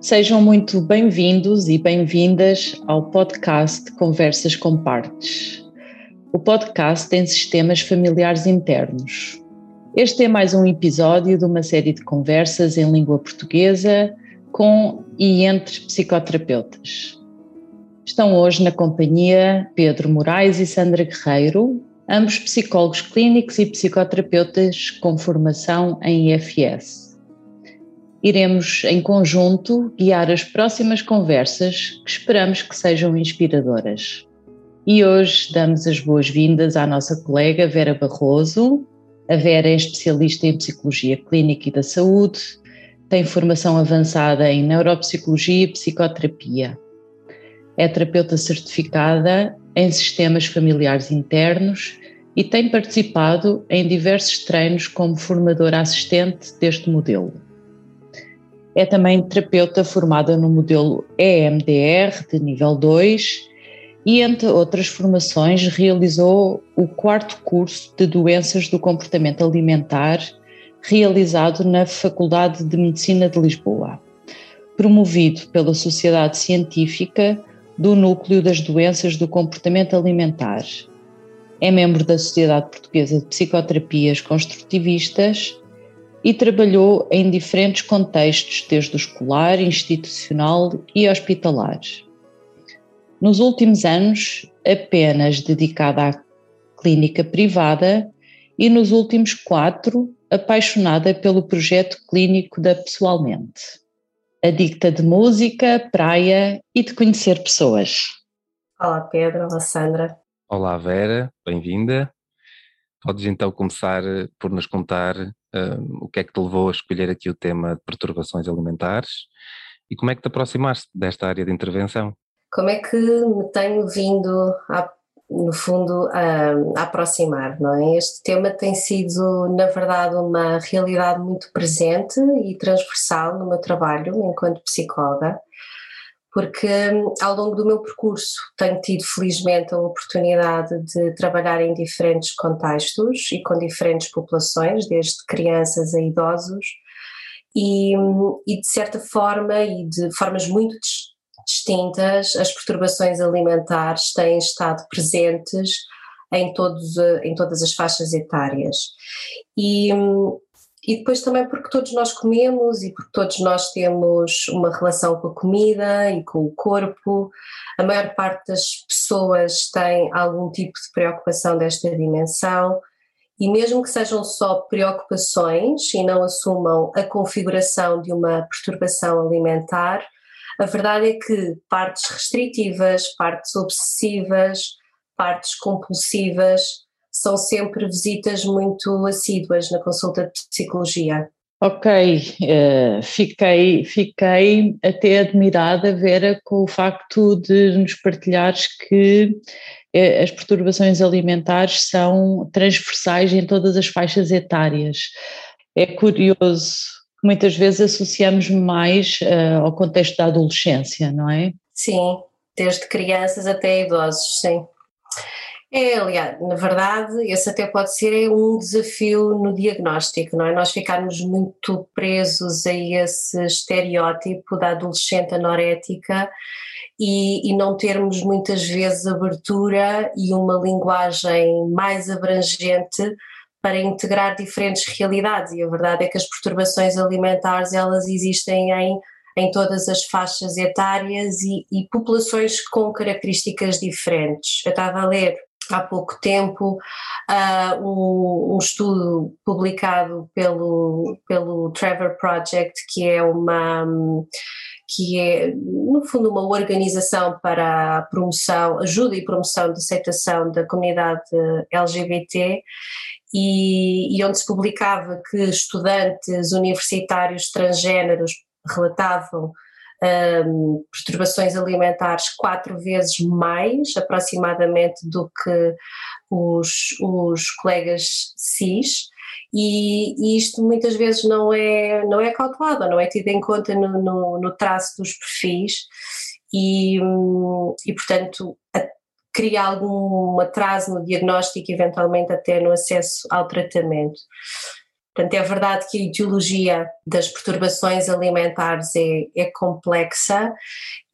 Sejam muito bem-vindos e bem-vindas ao podcast Conversas com Partes. O podcast tem sistemas familiares internos. Este é mais um episódio de uma série de conversas em língua portuguesa com e entre psicoterapeutas. Estão hoje na companhia Pedro Moraes e Sandra Guerreiro, ambos psicólogos clínicos e psicoterapeutas com formação em IFS. Iremos, em conjunto, guiar as próximas conversas que esperamos que sejam inspiradoras. E hoje damos as boas-vindas à nossa colega Vera Barroso. A Vera é especialista em Psicologia Clínica e da Saúde, tem formação avançada em Neuropsicologia e Psicoterapia. É terapeuta certificada em Sistemas Familiares Internos e tem participado em diversos treinos como formadora assistente deste modelo. É também terapeuta formada no modelo EMDR de nível 2 e, entre outras formações, realizou o quarto curso de doenças do comportamento alimentar, realizado na Faculdade de Medicina de Lisboa, promovido pela Sociedade Científica do Núcleo das Doenças do Comportamento Alimentar. É membro da Sociedade Portuguesa de Psicoterapias Construtivistas e trabalhou em diferentes contextos, desde o escolar, institucional e hospitalar. Nos últimos anos, apenas dedicada à clínica privada e nos últimos quatro, apaixonada pelo projeto clínico da Pessoalmente. Adicta de música, praia e de conhecer pessoas. Olá Pedro, olá Sandra. Olá Vera, bem-vinda. Podes então começar eh, por nos contar uh, o que é que te levou a escolher aqui o tema de perturbações alimentares e como é que te aproximaste desta área de intervenção? Como é que me tenho vindo, a, no fundo, a, a aproximar, não é? Este tema tem sido, na verdade, uma realidade muito presente e transversal no meu trabalho enquanto psicóloga porque hum, ao longo do meu percurso tenho tido felizmente a oportunidade de trabalhar em diferentes contextos e com diferentes populações, desde crianças a idosos, e, hum, e de certa forma e de formas muito distintas, as perturbações alimentares têm estado presentes em, todos, em todas as faixas etárias. E, hum, e depois também porque todos nós comemos e porque todos nós temos uma relação com a comida e com o corpo. A maior parte das pessoas tem algum tipo de preocupação desta dimensão. E mesmo que sejam só preocupações e não assumam a configuração de uma perturbação alimentar, a verdade é que partes restritivas, partes obsessivas, partes compulsivas são sempre visitas muito assíduas na consulta de psicologia. Ok, uh, fiquei, fiquei até admirada, Vera, com o facto de nos partilhares que uh, as perturbações alimentares são transversais em todas as faixas etárias. É curioso que muitas vezes associamos mais uh, ao contexto da adolescência, não é? Sim, desde crianças até idosos, sim. É, aliás, na verdade, esse até pode ser um desafio no diagnóstico, não é? Nós ficarmos muito presos a esse estereótipo da adolescente anorética e, e não termos muitas vezes abertura e uma linguagem mais abrangente para integrar diferentes realidades e a verdade é que as perturbações alimentares elas existem em em todas as faixas etárias e, e populações com características diferentes. Eu estava a ler há pouco tempo uh, um, um, estudo publicado pelo, pelo Trevor Project, que é uma que é no fundo uma organização para a promoção, ajuda e promoção de aceitação da comunidade LGBT e, e onde se publicava que estudantes universitários transgêneros relatavam um, perturbações alimentares quatro vezes mais aproximadamente do que os, os colegas cis e, e, isto muitas vezes não é, não é calculado, não é tido em conta no, no, no traço dos perfis e, e portanto a, cria algum atraso no diagnóstico, eventualmente até no acesso ao tratamento. Portanto, é verdade que a etiologia das perturbações alimentares é, é complexa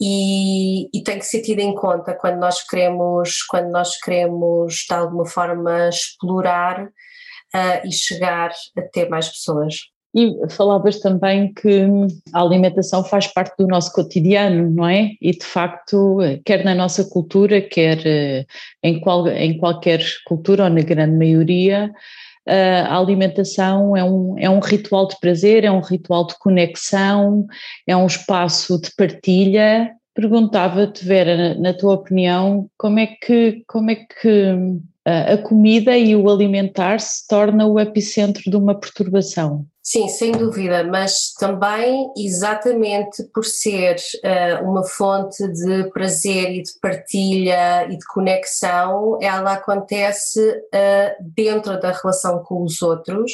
e, e, tem que ser tida em conta quando nós queremos, quando nós queremos de alguma forma explorar uh, e chegar a ter mais pessoas. E falavas também que a alimentação faz parte do nosso cotidiano, não é? E de facto, quer na nossa cultura, quer eh, em, qual, em qualquer cultura, ou na grande maioria, a alimentação é um, é um ritual de prazer, é um ritual de conexão, é um espaço de partilha. Perguntava-te, Vera, na tua opinião, como é que, como é que a comida e o alimentar se torna o epicentro de uma perturbação. Sim, sem dúvida, mas também exatamente por ser uh, uma fonte de prazer e de partilha e de conexão, ela acontece uh, dentro da relação com os outros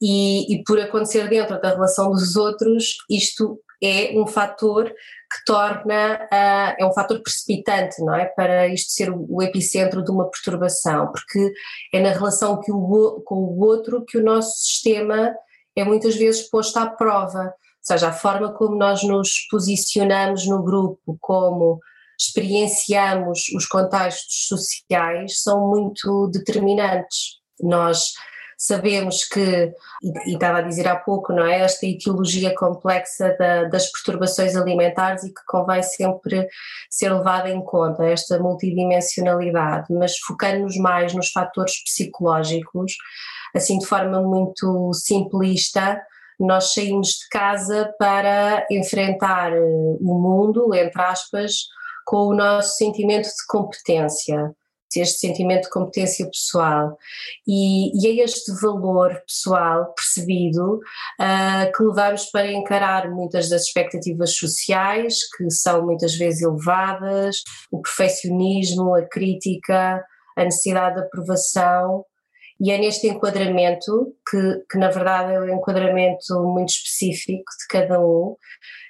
e, e por acontecer dentro da relação dos outros, isto é um fator que torna, uh, é um fator precipitante, não é? Para isto ser o, epicentro de uma perturbação, porque é na relação que o, com o outro que o nosso sistema é muitas vezes posto à prova, ou seja, a forma como nós nos posicionamos no grupo, como experienciamos os contextos sociais são muito determinantes. Nós Sabemos que, e, estava a dizer há pouco, não é? Esta etiologia complexa da, das perturbações alimentares e que convém sempre ser levada em conta, esta multidimensionalidade, mas focando-nos mais nos fatores psicológicos, assim de forma muito simplista, nós saímos de casa para enfrentar eh, o mundo, entre aspas, com o nosso sentimento de competência este sentimento de competência pessoal. E, e é este valor pessoal percebido uh, que levamos para encarar muitas das expectativas sociais que são muitas vezes elevadas, o perfeccionismo, a crítica, a necessidade de aprovação. E é neste enquadramento que, que na verdade é um enquadramento muito específico de cada um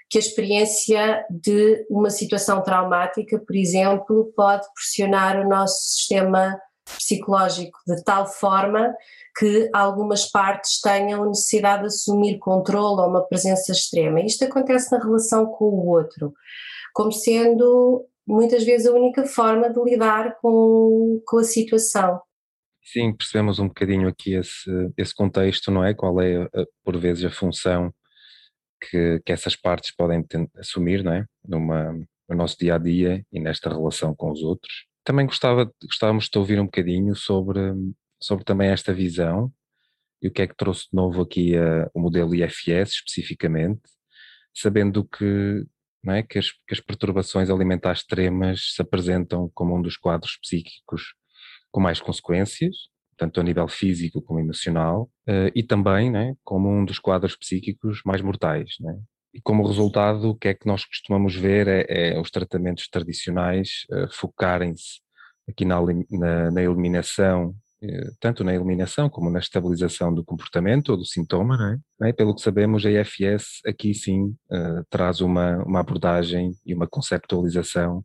que a experiência de uma situação traumática, por exemplo, pode pressionar o nosso sistema psicológico de tal forma que algumas partes tenham necessidade de assumir controle ou uma presença extrema. Isto acontece na relação com o outro, como sendo muitas vezes a única forma de lidar com, com a situação. Sim, percebemos um bocadinho aqui esse, esse contexto, não é? Qual é, por vezes, a função que, que essas partes podem assumir não é? Numa, no nosso dia a dia e nesta relação com os outros. Também gostava, gostávamos de ouvir um bocadinho sobre, sobre também esta visão e o que é que trouxe de novo aqui uh, o modelo IFS especificamente, sabendo que, não é, que, as, que as perturbações alimentares extremas se apresentam como um dos quadros psíquicos com mais consequências tanto a nível físico como emocional, uh, e também né, como um dos quadros psíquicos mais mortais. Né? E como resultado, o que é que nós costumamos ver é, é os tratamentos tradicionais uh, focarem-se aqui na, na, na eliminação, uh, tanto na eliminação como na estabilização do comportamento ou do sintoma. Né? né? Pelo que sabemos, a IFS aqui sim traz uma, uma abordagem e uma conceptualização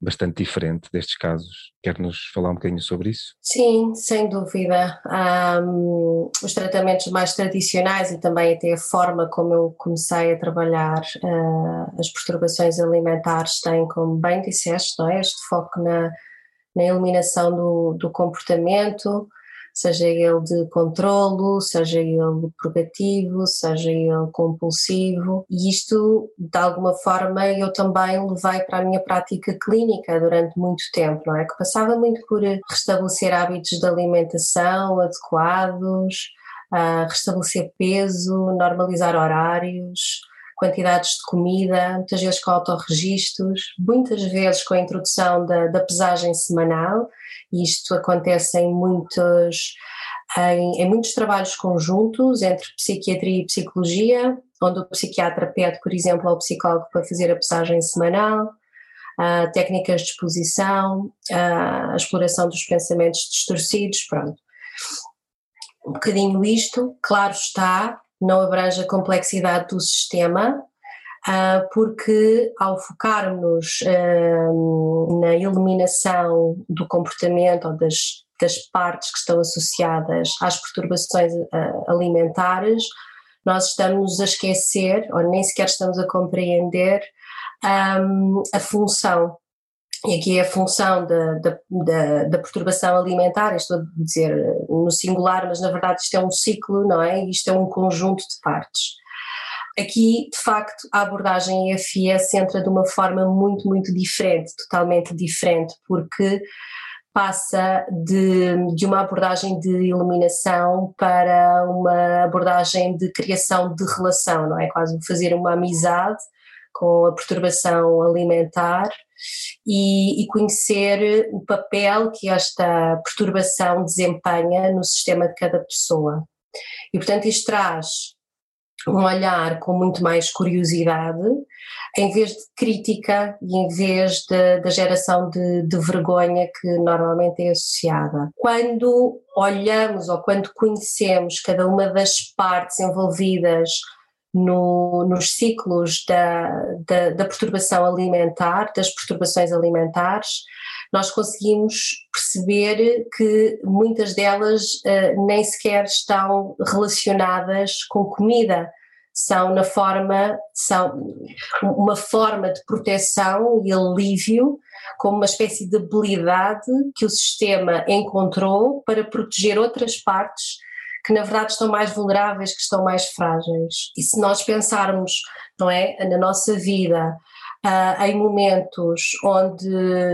bastante diferente destes casos. Quer-nos falar um bocadinho sobre isso? Sim, sem dúvida. Um, os tratamentos mais tradicionais e também até a forma como eu comecei a trabalhar uh, as perturbações alimentares têm, como bem disseste, não é? este foco na, na eliminação do, do comportamento, seja ele de controlo, seja ele purgativo, seja ele compulsivo, e isto de alguma forma eu também levei para a minha prática clínica durante muito tempo, não é? Que passava muito por restabelecer hábitos de alimentação adequados, restabelecer peso, normalizar horários, quantidades de comida, muitas vezes com autorregistros, muitas vezes com a introdução da, da pesagem semanal, e isto acontece em muitos, em, em, muitos trabalhos conjuntos entre psiquiatria e psicologia, onde o psiquiatra pede, por exemplo, ao psicólogo para fazer a pesagem semanal, uh, técnicas de exposição, uh, a exploração dos pensamentos distorcidos, pronto. Um bocadinho isto, claro está, não abrange a complexidade do sistema, porque ao focarmos ah, na eliminação do comportamento ou das das partes que estão associadas às perturbações uh, alimentares, nós estamos a esquecer, ou nem sequer estamos a compreender, um, a função. E aqui é a função da, da, da, perturbação alimentar, estou a dizer no singular, mas na verdade isto é um ciclo, não é? Isto é um conjunto de partes. Aqui, de facto, a abordagem EFS entra de uma forma muito, muito diferente, totalmente diferente, porque passa de, de uma abordagem de eliminação para uma abordagem de criação de relação, não é? Quase fazer uma amizade com a perturbação alimentar e, e, conhecer o papel que esta perturbação desempenha no sistema de cada pessoa. E, portanto, isto traz um olhar com muito mais curiosidade, em vez de crítica e em vez da geração de, de, vergonha que normalmente é associada. Quando olhamos ou quando conhecemos cada uma das partes envolvidas no, nos ciclos da, da, da perturbação alimentar, das perturbações alimentares, nós conseguimos perceber que muitas delas uh, nem sequer estão relacionadas com comida, são na forma, são uma forma de proteção e alívio, como uma espécie de habilidade que o sistema encontrou para proteger outras partes que na verdade estão mais vulneráveis, que estão mais frágeis. E se nós pensarmos, não é, na nossa vida, uh, em momentos onde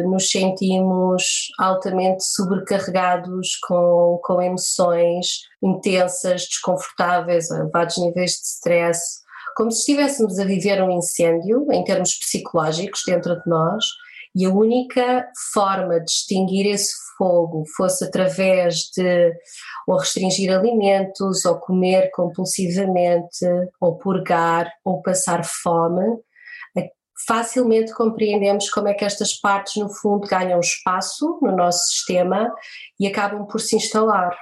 nos sentimos altamente sobrecarregados com, com emoções intensas, desconfortáveis, elevados níveis de stress, como se estivéssemos a viver um incêndio em termos psicológicos dentro de nós, e a única forma de extinguir esse fogo fosse através de ou restringir alimentos, ou comer compulsivamente, ou purgar, ou passar fome, facilmente compreendemos como é que estas partes, no fundo, ganham espaço no nosso sistema e acabam por se instalar.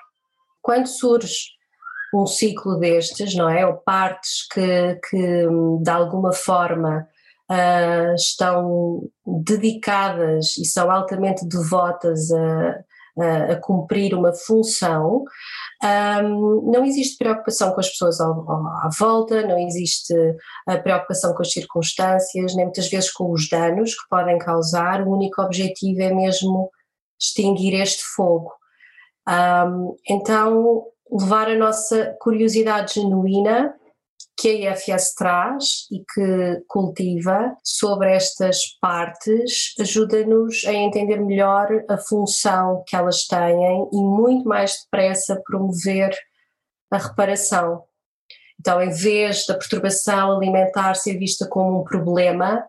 Quando surge um ciclo destes, não é? Ou partes que, que de alguma forma uh, estão dedicadas e são altamente devotas a, a, a cumprir uma função, um, não existe preocupação com as pessoas ao, ao, à volta, não existe preocupação com as circunstâncias, nem muitas vezes com os danos que podem causar, o único objetivo é mesmo extinguir este fogo. Um, então, levar a nossa curiosidade genuína que a IFS traz e que cultiva sobre estas partes ajuda-nos a entender melhor a função que elas têm e muito mais depressa promover a reparação. Então, em vez da perturbação alimentar ser vista como um problema,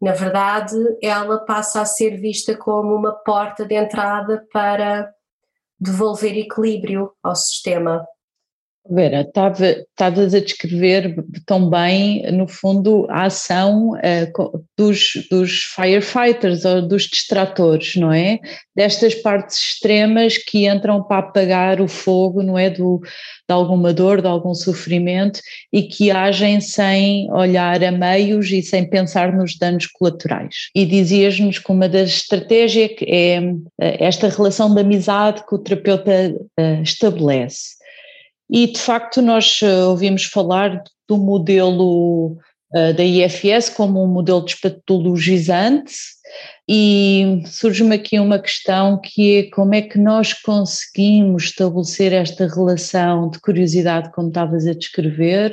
na verdade, ela passa a ser vista como uma porta de entrada para devolver equilíbrio ao sistema. Vera, estavas a descrever tão bem, no fundo, a ação uh, dos, dos firefighters ou dos distratores, não é? Destas partes extremas que entram para apagar o fogo, não é? Do, de alguma dor, de algum sofrimento e que agem sem olhar a meios e sem pensar nos danos colaterais. E dizias-nos que uma das estratégias é eh, esta relação de amizade que o terapeuta uh, estabelece. E de facto nós eh, ouvimos falar do modelo uh, da IFS como um modelo despatologizante e surge-me aqui uma questão que é como é que nós conseguimos estabelecer esta relação de curiosidade, como estavas a descrever,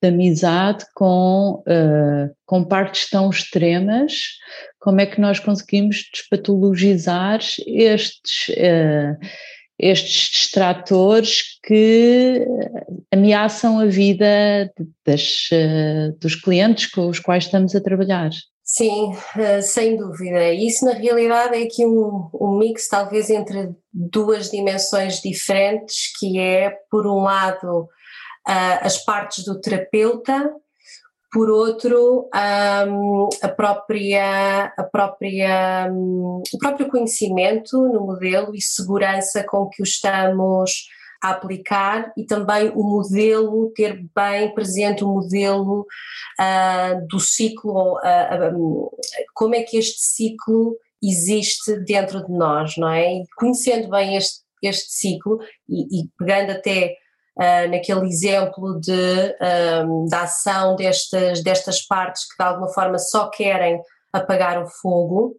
de amizade com, uh, com partes tão extremas, como é que nós conseguimos despatologizar estes... Uh, estes distratores que ameaçam a vida das, eh, dos clientes com os quais estamos a trabalhar. Sim, eh, sem dúvida. Isso na realidade é aqui um, um mix talvez entre duas dimensões diferentes, que é por um lado as partes do terapeuta por outro um, a própria, a própria, um, o próprio conhecimento no modelo e segurança com que o estamos a aplicar e também o modelo, ter bem presente o modelo uh, do ciclo, uh, um, como é que este ciclo existe dentro de nós, não é? E conhecendo bem este este ciclo e, e pegando até uh, naquele exemplo de, um, da ação destas, destas partes que de alguma forma só querem apagar o fogo,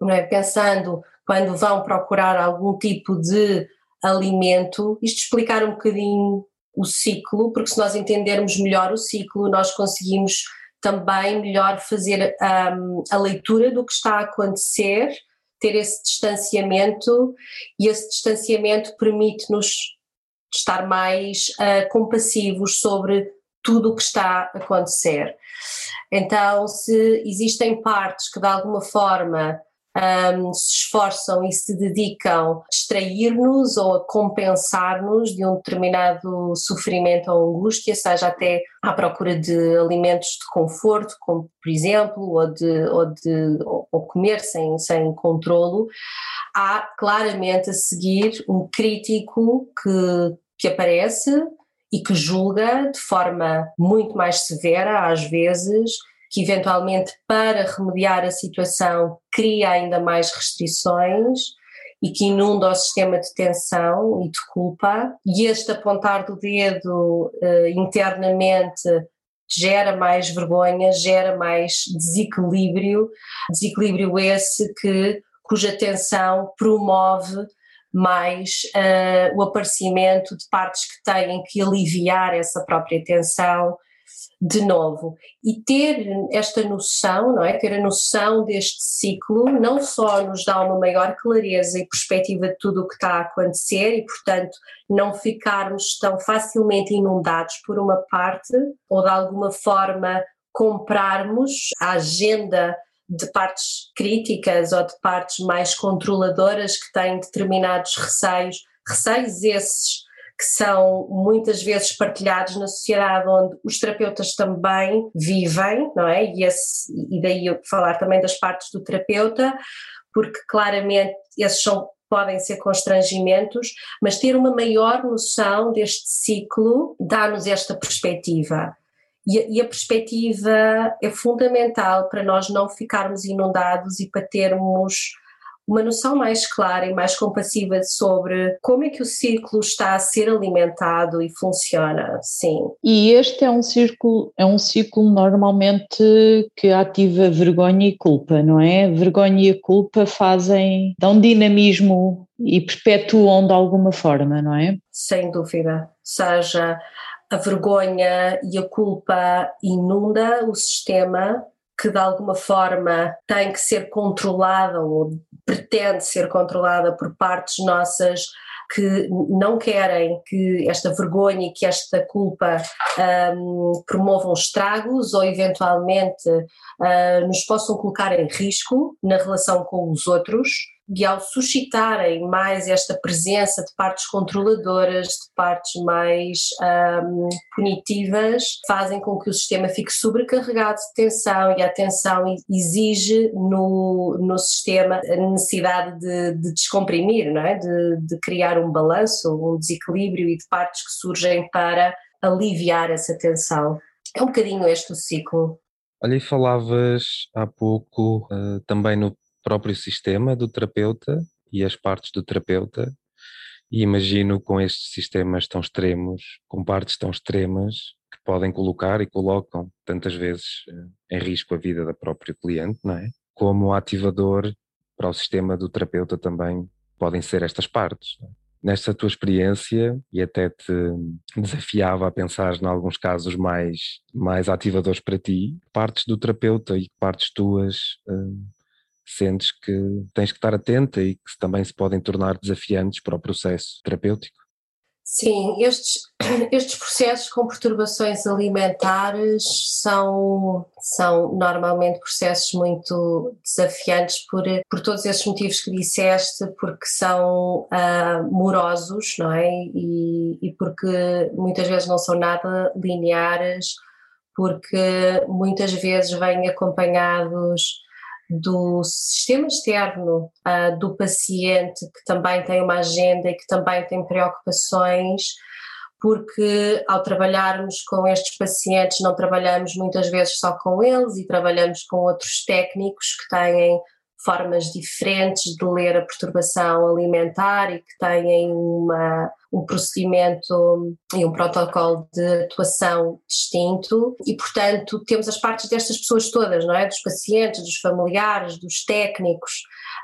não é? pensando quando vão procurar algum tipo de alimento, isto explicar um bocadinho o ciclo, porque se nós entendermos melhor o ciclo, nós conseguimos também melhor fazer um, a leitura do que está a acontecer, ter esse distanciamento, e esse distanciamento permite-nos estar mais uh, compassivos sobre tudo o que está a acontecer. Então, se existem partes que de alguma forma um, se esforçam e se dedicam a distrair-nos ou a compensar-nos de um determinado sofrimento ou angústia, seja até à procura de alimentos de conforto, como por exemplo, ou, de, ou, de, ou comer sem, sem controlo, há claramente a seguir um crítico que, que aparece e que julga de forma muito mais severa, às vezes, que eventualmente para remediar a situação cria ainda mais restrições e que inunda o sistema de tensão e de culpa, e este apontar do dedo uh, internamente gera mais vergonha, gera mais desequilíbrio, desequilíbrio esse que cuja tensão promove mais uh, o aparecimento de partes que têm que aliviar essa própria tensão de novo. E ter esta noção, não é? Ter a noção deste ciclo não só nos dá uma maior clareza e perspectiva de tudo o que está a acontecer e, portanto, não ficarmos tão facilmente inundados por uma parte ou de alguma forma comprarmos a agenda de partes críticas ou de partes mais controladoras que têm determinados receios, receios esses que são muitas vezes partilhados na sociedade onde os terapeutas também vivem, não é? E, esse, e daí eu falar também das partes do terapeuta, porque claramente esses são podem ser constrangimentos, mas ter uma maior noção deste ciclo dá-nos esta perspectiva. E, e, a perspectiva é fundamental para nós não ficarmos inundados e para termos uma noção mais clara e mais compassiva sobre como é que o ciclo está a ser alimentado e funciona, sim. E este é um círculo, é um ciclo normalmente que ativa vergonha e culpa, não é? Vergonha e culpa fazem, dão dinamismo e perpetuam de alguma forma, não é? Sem dúvida. Seja a vergonha e a culpa inunda o sistema que de alguma forma tem que ser controlada ou pretende ser controlada por partes nossas que não querem que esta vergonha e que esta culpa um, promovam estragos ou eventualmente uh, nos possam colocar em risco na relação com os outros e ao suscitarem mais esta presença de partes controladoras, de partes mais um, punitivas, fazem com que o sistema fique sobrecarregado de tensão e a tensão exige no, no sistema a necessidade de, de descomprimir, não é? de, de criar um balanço, um desequilíbrio e de partes que surgem para aliviar essa tensão. É um bocadinho este o ciclo. Olha, e falavas há pouco uh, também no próprio sistema do terapeuta e as partes do terapeuta, e imagino com estes sistemas tão extremos, com partes tão extremas, que podem colocar e colocam tantas vezes eh, em risco a vida da própria cliente, não é? Como ativador para o sistema do terapeuta também podem ser estas partes. É? Nesta tua experiência, e até te desafiava a pensar em alguns casos mais, mais ativadores para ti, partes do terapeuta e partes tuas hum, sentes que tens que estar atenta e que também se podem tornar desafiantes para o processo terapêutico? Sim, estes, estes processos com perturbações alimentares são, são normalmente processos muito desafiantes por, por todos esses motivos que disseste, porque são uh, morosos, não é? E, e porque muitas vezes não são nada lineares, porque muitas vezes vêm acompanhados do sistema externo uh, do paciente, que também tem uma agenda e que também tem preocupações, porque ao trabalharmos com estes pacientes, não trabalhamos muitas vezes só com eles e trabalhamos com outros técnicos que têm formas diferentes de ler a perturbação alimentar e que têm uma, um procedimento e um protocolo de atuação distinto. E, portanto, temos as partes destas pessoas todas, não é? Dos pacientes, dos familiares, dos técnicos,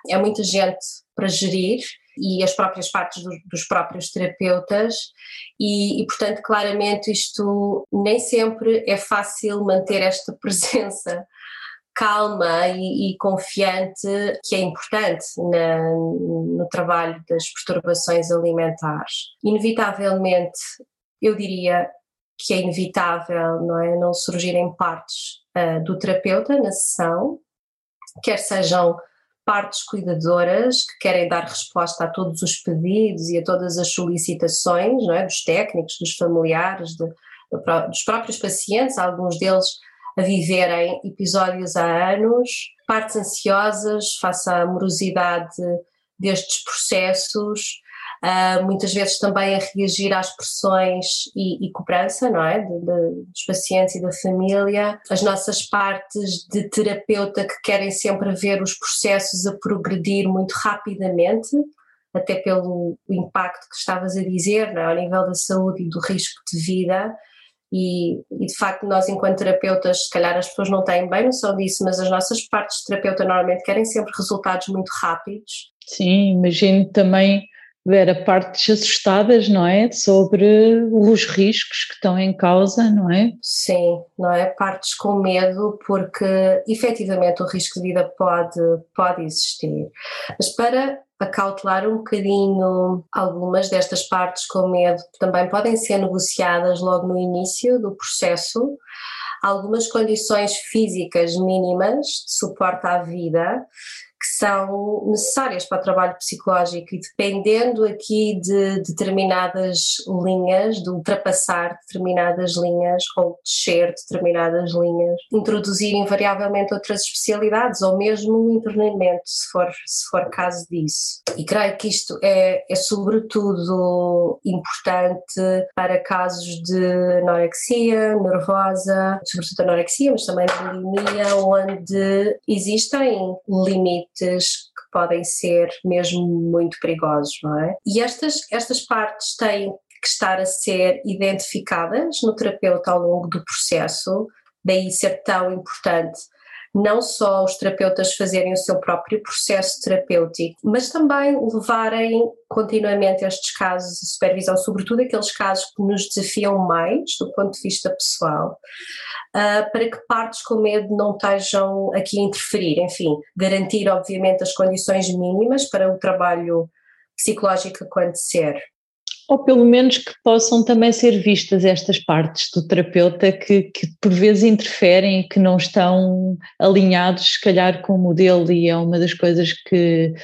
é muita gente para gerir e as próprias partes do, dos próprios terapeutas. E, e, portanto, claramente isto nem sempre é fácil manter esta presença calma e, e, confiante que é importante na, no trabalho das perturbações alimentares. Inevitavelmente, eu diria que é inevitável não, é, não surgirem partes uh, do terapeuta na sessão, quer sejam partes cuidadoras que querem dar resposta a todos os pedidos e a todas as solicitações não é, dos técnicos, dos familiares, de, dos próprios pacientes, alguns deles a viverem episódios há anos, partes ansiosas face à morosidade destes processos, uh, muitas vezes também a reagir às pressões e, e cobrança, não é? De, de, dos pacientes e da família, as nossas partes de terapeuta que querem sempre ver os processos a progredir muito rapidamente, até pelo impacto que estavas a dizer, não é? ao nível da saúde e do risco de vida, e, e, de facto nós enquanto terapeutas, se calhar as pessoas não têm bem noção disso, mas as nossas partes de terapeuta normalmente querem sempre resultados muito rápidos. Sim, imagino também ver partes assustadas, não é? Sobre os riscos que estão em causa, não é? Sim, não é? Partes com medo porque efetivamente o risco de vida pode, pode existir. Mas para acautelar um bocadinho algumas destas partes com medo também podem ser negociadas logo no início do processo. Algumas condições físicas mínimas de suporte à vida são necessárias para o trabalho psicológico e dependendo aqui de determinadas linhas, de ultrapassar determinadas linhas ou descer determinadas linhas, introduzir invariavelmente outras especialidades ou mesmo um internamento, se for, se for caso disso. E creio que isto é, é sobretudo importante para casos de anorexia nervosa, sobretudo anorexia, mas também bulimia, onde existem limites que podem ser mesmo muito perigosos, não é? E estas, estas partes têm que estar a ser identificadas no terapeuta ao longo do processo, daí ser tão importante não só os terapeutas fazerem o seu próprio processo terapêutico, mas também levarem continuamente estes casos de supervisão, sobretudo aqueles casos que nos desafiam mais do ponto de vista pessoal, uh, para que partes com medo não estejam aqui a interferir. Enfim, garantir, obviamente, as condições mínimas para o trabalho psicológico acontecer ou pelo menos que possam também ser vistas estas partes do terapeuta que, que, por vezes interferem e que não estão alinhados, se calhar, com o modelo, e é uma das coisas que,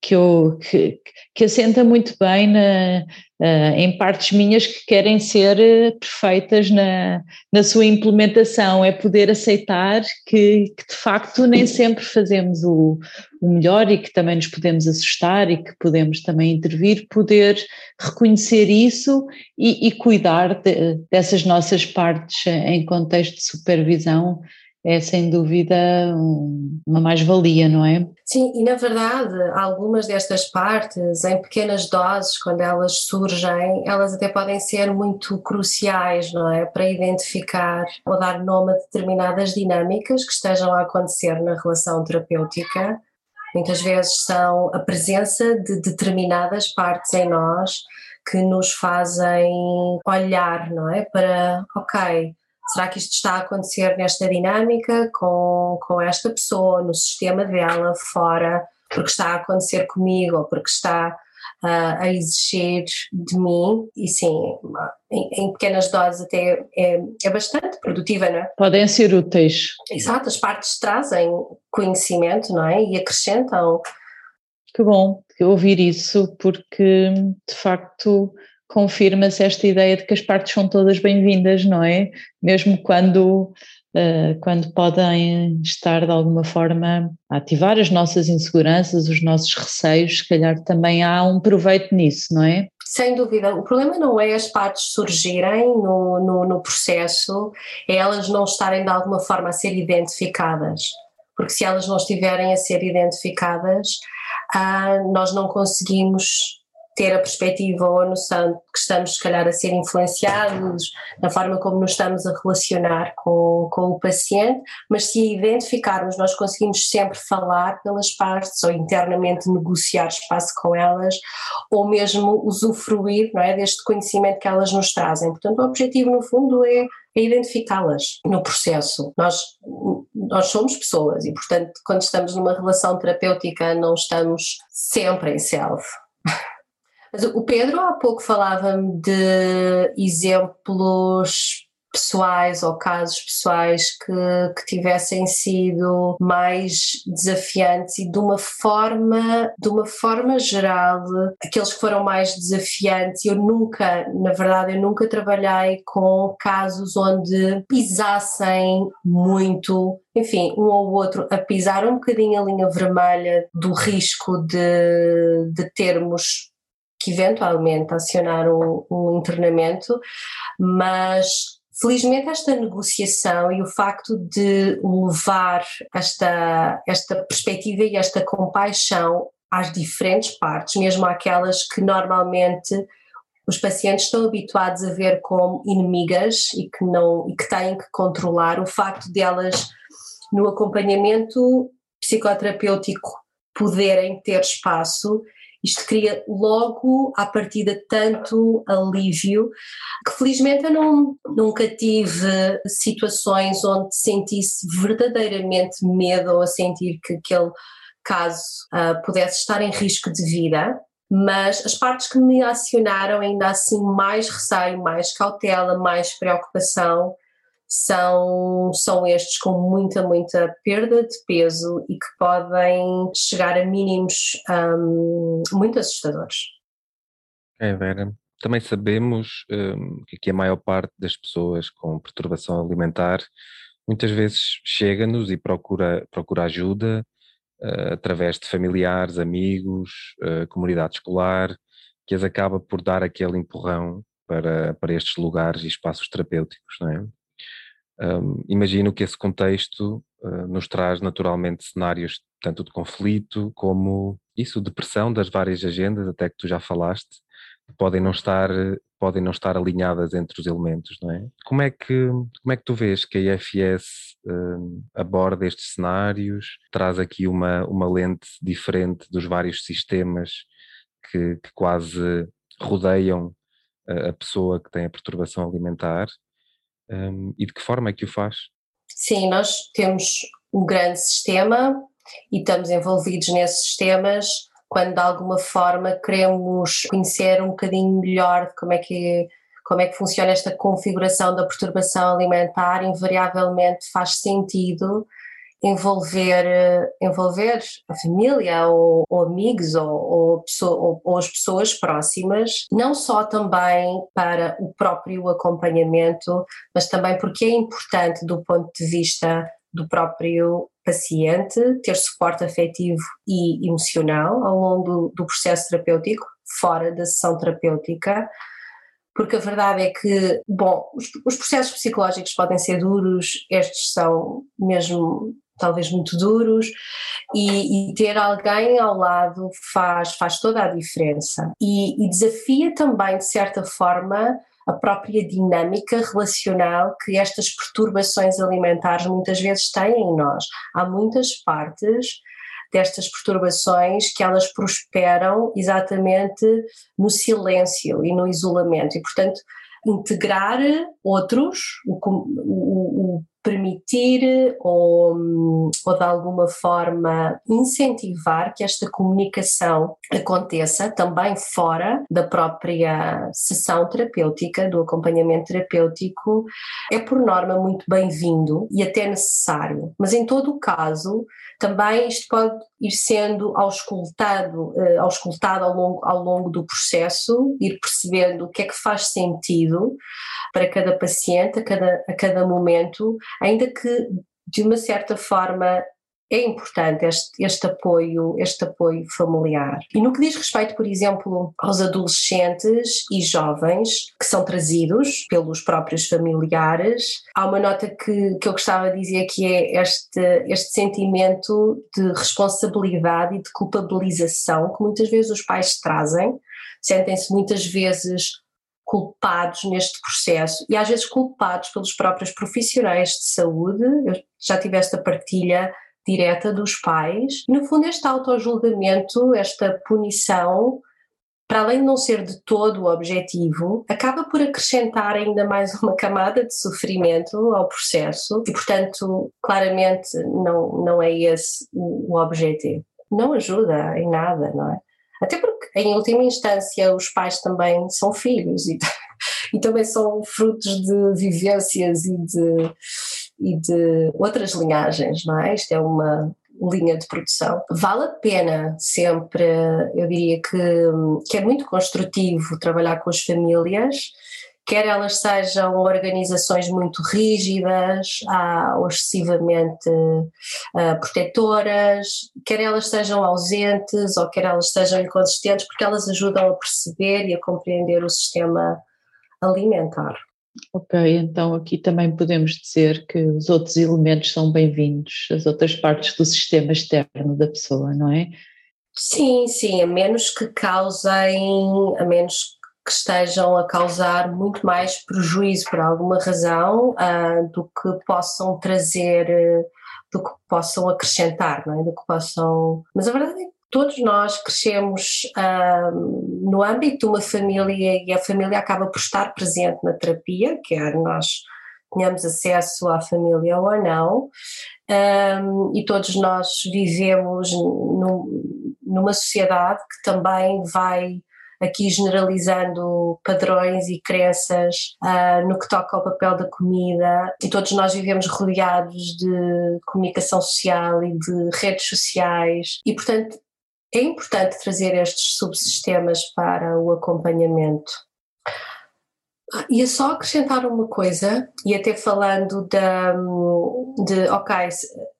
que, eu, que, que assenta muito bem na, uh, em partes minhas que querem ser eh, perfeitas na, na sua implementação, é poder aceitar que, que, de facto nem sempre fazemos o, o melhor e que também nos podemos assustar e que podemos também intervir, poder reconhecer isso e, e cuidar de, dessas nossas partes em contexto de supervisão é sem dúvida uma mais-valia, não é? Sim, e na verdade, algumas destas partes, em pequenas doses, quando elas surgem, elas até podem ser muito cruciais, não é? Para identificar ou dar nome a determinadas dinâmicas que estejam a acontecer na relação terapêutica. Muitas vezes são a presença de determinadas partes em nós que nos fazem olhar, não é? Para, ok, Será que isto está a acontecer nesta dinâmica com, com esta pessoa, no sistema dela, fora, porque está a acontecer comigo ou porque está uh, a exigir de mim? E sim, em, em pequenas doses até é, é, bastante produtiva, não é? Podem ser úteis. Exato, as partes trazem conhecimento, não é? E acrescentam. Que bom ouvir isso, porque de facto confirma-se esta ideia de que as partes são todas bem-vindas, não é? Mesmo quando, uh, quando podem estar de alguma forma a ativar as nossas inseguranças, os nossos receios, se calhar também há um proveito nisso, não é? Sem dúvida. O problema não é as partes surgirem no, no, no processo, é elas não estarem de alguma forma a ser identificadas. porque se elas não estiverem a ser identificadas, ah, nós não conseguimos ter a perspectiva ou a noção de que estamos, se calhar, a ser influenciados na forma como nos estamos a relacionar com, com o paciente, mas se identificarmos, nós conseguimos sempre falar pelas partes ou internamente negociar espaço com elas ou mesmo usufruir não é, deste conhecimento que elas nos trazem. Portanto, o objetivo, no fundo, é é identificá-las no processo. Nós, nós somos pessoas e, portanto, quando estamos numa relação terapêutica, não estamos sempre em self. Mas o Pedro há pouco falava-me de exemplos pessoais ou casos pessoais que, que tivessem sido mais desafiantes e de uma forma de uma forma geral aqueles que foram mais desafiantes. Eu nunca na verdade eu nunca trabalhei com casos onde pisassem muito enfim, um ou outro a pisar um bocadinho a linha vermelha do risco de, de termos que eventualmente acionaram um, um internamento, mas Felizmente esta negociação e o facto de levar esta, esta perspectiva e esta compaixão às diferentes partes, mesmo aquelas que normalmente os pacientes estão habituados a ver como inimigas e que não e que têm que controlar, o facto delas no acompanhamento psicoterapêutico poderem ter espaço isto cria logo à partida tanto alívio que felizmente eu não, nunca tive situações onde sentisse verdadeiramente medo ou a sentir que aquele caso uh, pudesse estar em risco de vida, mas as partes que me acionaram ainda assim mais receio, mais cautela, mais preocupação são, são estes com muita, muita perda de peso e que podem chegar a mínimos um, muito assustadores. É, Vera. Também sabemos um, que a maior parte das pessoas com perturbação alimentar muitas vezes chega-nos e procura, procura ajuda uh, através de familiares, amigos, uh, comunidade escolar, que as acaba por dar aquele empurrão para, para estes lugares e espaços terapêuticos, não é? Um, imagino que esse contexto uh, nos traz naturalmente cenários tanto de conflito como isso, de pressão das várias agendas, até que tu já falaste, que podem não estar, podem não estar alinhadas entre os elementos, não é? Como é que, como é que tu vês que a IFS aborda estes cenários, traz aqui uma, uma lente diferente dos vários sistemas que, que quase rodeiam a pessoa que tem a perturbação alimentar um, e de que forma é que o faz? Sim, nós temos um grande sistema e estamos envolvidos nesses sistemas quando de alguma forma queremos conhecer um bocadinho melhor como é que como é que funciona esta configuração da perturbação alimentar, invariavelmente faz sentido envolver, envolver a família ou, ou amigos ou, ou, ou, as pessoas próximas, não só também para o próprio acompanhamento, mas também porque é importante do ponto de vista do próprio paciente ter suporte afetivo e emocional ao longo do, processo terapêutico, fora da sessão terapêutica, porque a verdade é que, bom, os, processos psicológicos podem ser duros, estes são mesmo talvez muito duros, e, e, ter alguém ao lado faz, faz toda a diferença. E, e desafia também, de certa forma, a própria dinâmica relacional que estas perturbações alimentares muitas vezes têm em nós. Há muitas partes destas perturbações que elas prosperam exatamente no silêncio e no isolamento e portanto integrar outros, o, o, o permitir ou, ou de alguma forma incentivar que esta comunicação aconteça também fora da própria sessão terapêutica, do acompanhamento terapêutico, é por norma muito bem-vindo e até necessário. Mas em todo o caso, também isto pode ir sendo auscultado, uh, auscultado ao, longo, ao longo do processo, ir percebendo o que é que faz sentido para cada paciente, a cada, a cada momento, ainda que de uma certa forma é importante este, este, apoio, este apoio familiar. E no que diz respeito, por exemplo, aos adolescentes e jovens que são trazidos pelos próprios familiares, há uma nota que, que eu gostava de dizer que é este, este sentimento de responsabilidade e de culpabilização que muitas vezes os pais trazem, sentem-se muitas vezes culpados neste processo e às vezes culpados pelos próprios profissionais de saúde. Eu já tive esta partilha direta dos pais. No fundo, este auto-julgamento, esta punição, para além de não ser de todo o objetivo, acaba por acrescentar ainda mais uma camada de sofrimento ao processo e, portanto, claramente não, não é esse o objetivo. Não ajuda em nada, não é? Até porque, em última instância, os pais também são filhos e, e também são frutos de vivências e de, e de outras linhagens, não é? Isto é uma linha de produção. Vale a pena sempre, eu diria que, que é muito construtivo trabalhar com as famílias, quer elas sejam organizações muito rígidas ou excessivamente uh, protetoras, quer elas sejam ausentes ou quer elas sejam inconsistentes, porque elas ajudam a perceber e a compreender o sistema alimentar. Ok, então aqui também podemos dizer que os outros elementos são bem-vindos, as outras partes do sistema externo da pessoa, não é? Sim, sim, a menos que causem, a menos que estejam a causar muito mais prejuízo por alguma razão uh, do que possam trazer, do que possam acrescentar, não é? Do que possam. Mas a verdade é que todos nós crescemos uh, no âmbito de uma família e a família acaba por estar presente na terapia, quer nós tenhamos acesso à família ou não, um, e todos nós vivemos num, numa sociedade que também vai aqui generalizando padrões e crenças uh, no que toca ao papel da comida, e todos nós vivemos rodeados de comunicação social e de redes sociais, e portanto é importante trazer estes subsistemas para o acompanhamento. Ah, ia só acrescentar uma coisa, e até falando de, ok,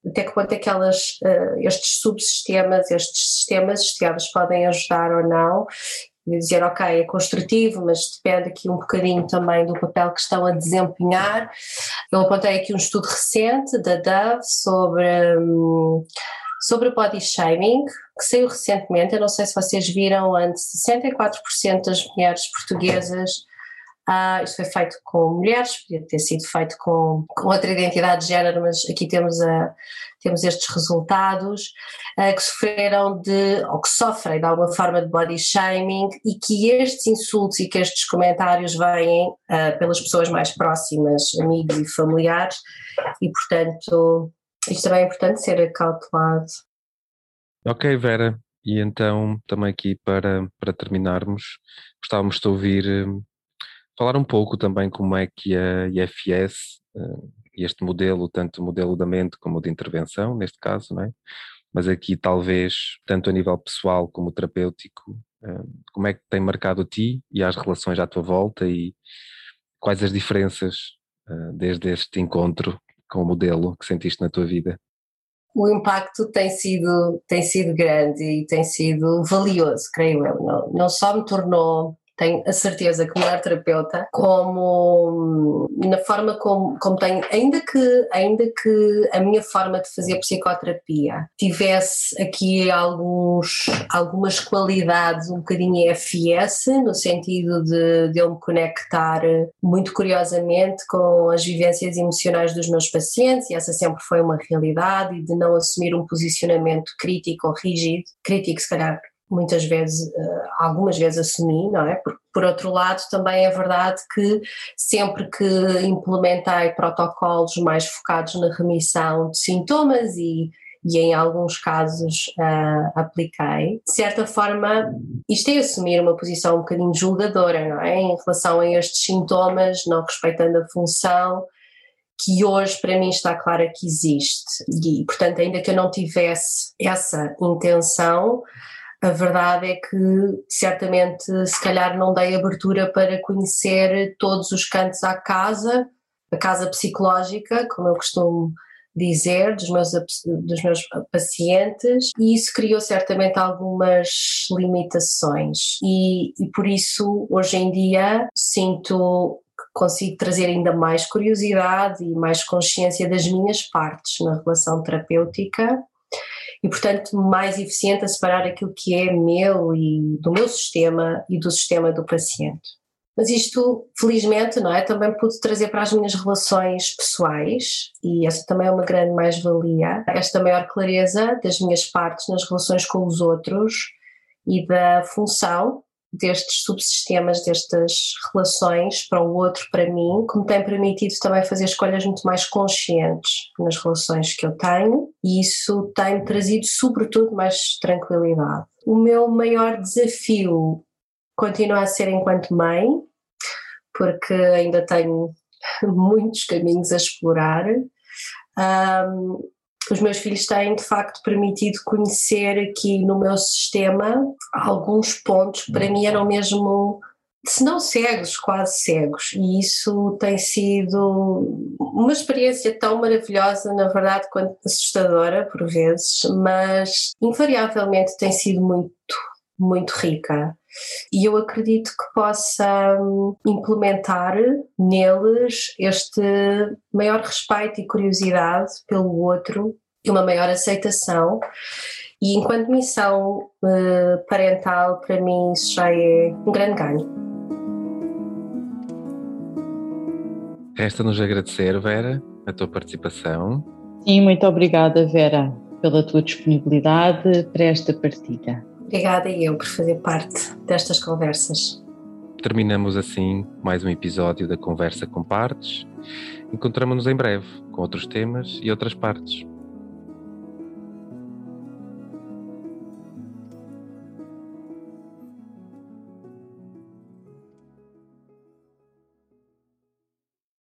até que ponto é uh, estes subsistemas, estes sistemas associados podem ajudar ou não, dizer, ok, é construtivo, mas depende aqui um bocadinho também do papel que estão a desempenhar. Eu apontei aqui um estudo recente da Dove sobre, hum, sobre body shaming, que saiu recentemente, eu não sei se vocês viram, antes 64% das mulheres portuguesas ah, isto foi feito com mulheres, podia ter sido feito com, com outra identidade de género, mas aqui temos, a, temos estes resultados, ah, que sofreram de, ou que sofrem de alguma forma de body shaming e que estes insultos e que estes comentários vêm ah, pelas pessoas mais próximas, amigos e familiares, e portanto isto também é importante ser acautelado. Ok, Vera, e então também aqui para, para terminarmos, gostávamos de ouvir falar um pouco também como é que a IFS, eh, este modelo, tanto o modelo da mente como o de intervenção, neste caso, não é? mas aqui talvez, tanto a nível pessoal como terapêutico, eh, como é que tem marcado a ti e as relações à tua volta e quais as diferenças eh, desde este encontro com o modelo que sentiste na tua vida? O impacto tem sido, tem sido grande e tem sido valioso, creio eu. Não, não só me tornou tenho a certeza que mulher terapeuta, como na forma como, como tenho, ainda que, ainda que a minha forma de fazer psicoterapia tivesse aqui alguns, algumas qualidades um bocadinho FS, no sentido de, de eu me conectar muito curiosamente com as vivências emocionais dos meus pacientes, e essa sempre foi uma realidade, e de não assumir um posicionamento crítico ou rígido, crítico se calhar muitas vezes, eh, algumas vezes assumi, não é? Por, por outro lado, também é verdade que sempre que implementei protocolos mais focados na remissão de sintomas e, e em alguns casos uh, apliquei, de certa forma, isto é assumir uma posição um bocadinho julgadora, não é? Em relação a estes sintomas, não respeitando a função que hoje para mim está clara que existe. E, portanto, ainda que eu não tivesse essa intenção, a verdade é que certamente se calhar não dei abertura para conhecer todos os cantos à casa, a casa psicológica, como eu costumo dizer dos meus, dos meus pacientes e isso criou certamente algumas limitações. E, e por isso hoje em dia sinto que consigo trazer ainda mais curiosidade e mais consciência das minhas partes na relação terapêutica e, portanto, mais eficiente a separar aquilo que é meu e do meu sistema e do sistema do paciente. Mas isto, felizmente, não é? Também pude trazer para as minhas relações pessoais e essa também é uma grande mais-valia, esta maior clareza das minhas partes nas relações com os outros e da função destes subsistemas, destas relações para o outro, para mim, que me tem permitido também fazer escolhas muito mais conscientes nas relações que eu tenho e isso tem trazido, sobretudo, mais tranquilidade. O meu maior desafio continua a ser enquanto mãe, porque ainda tenho muitos caminhos a explorar. Um, os meus filhos têm de facto permitido conhecer aqui no meu sistema alguns pontos. Que para mim eram mesmo, se não cegos, quase cegos, e isso tem sido uma experiência tão maravilhosa, na verdade, quanto assustadora por vezes, mas invariavelmente tem sido muito, muito rica. E eu acredito que possa hum, implementar neles este maior respeito e curiosidade pelo outro e uma maior aceitação. E enquanto missão uh, parental, para mim, isso já é um grande ganho. Resta-nos agradecer, Vera, a tua participação. Sim, muito obrigada, Vera, pela tua disponibilidade para esta partilha. Obrigada eu por fazer parte destas conversas. Terminamos assim mais um episódio da Conversa com Partes. Encontramos-nos em breve com outros temas e outras partes.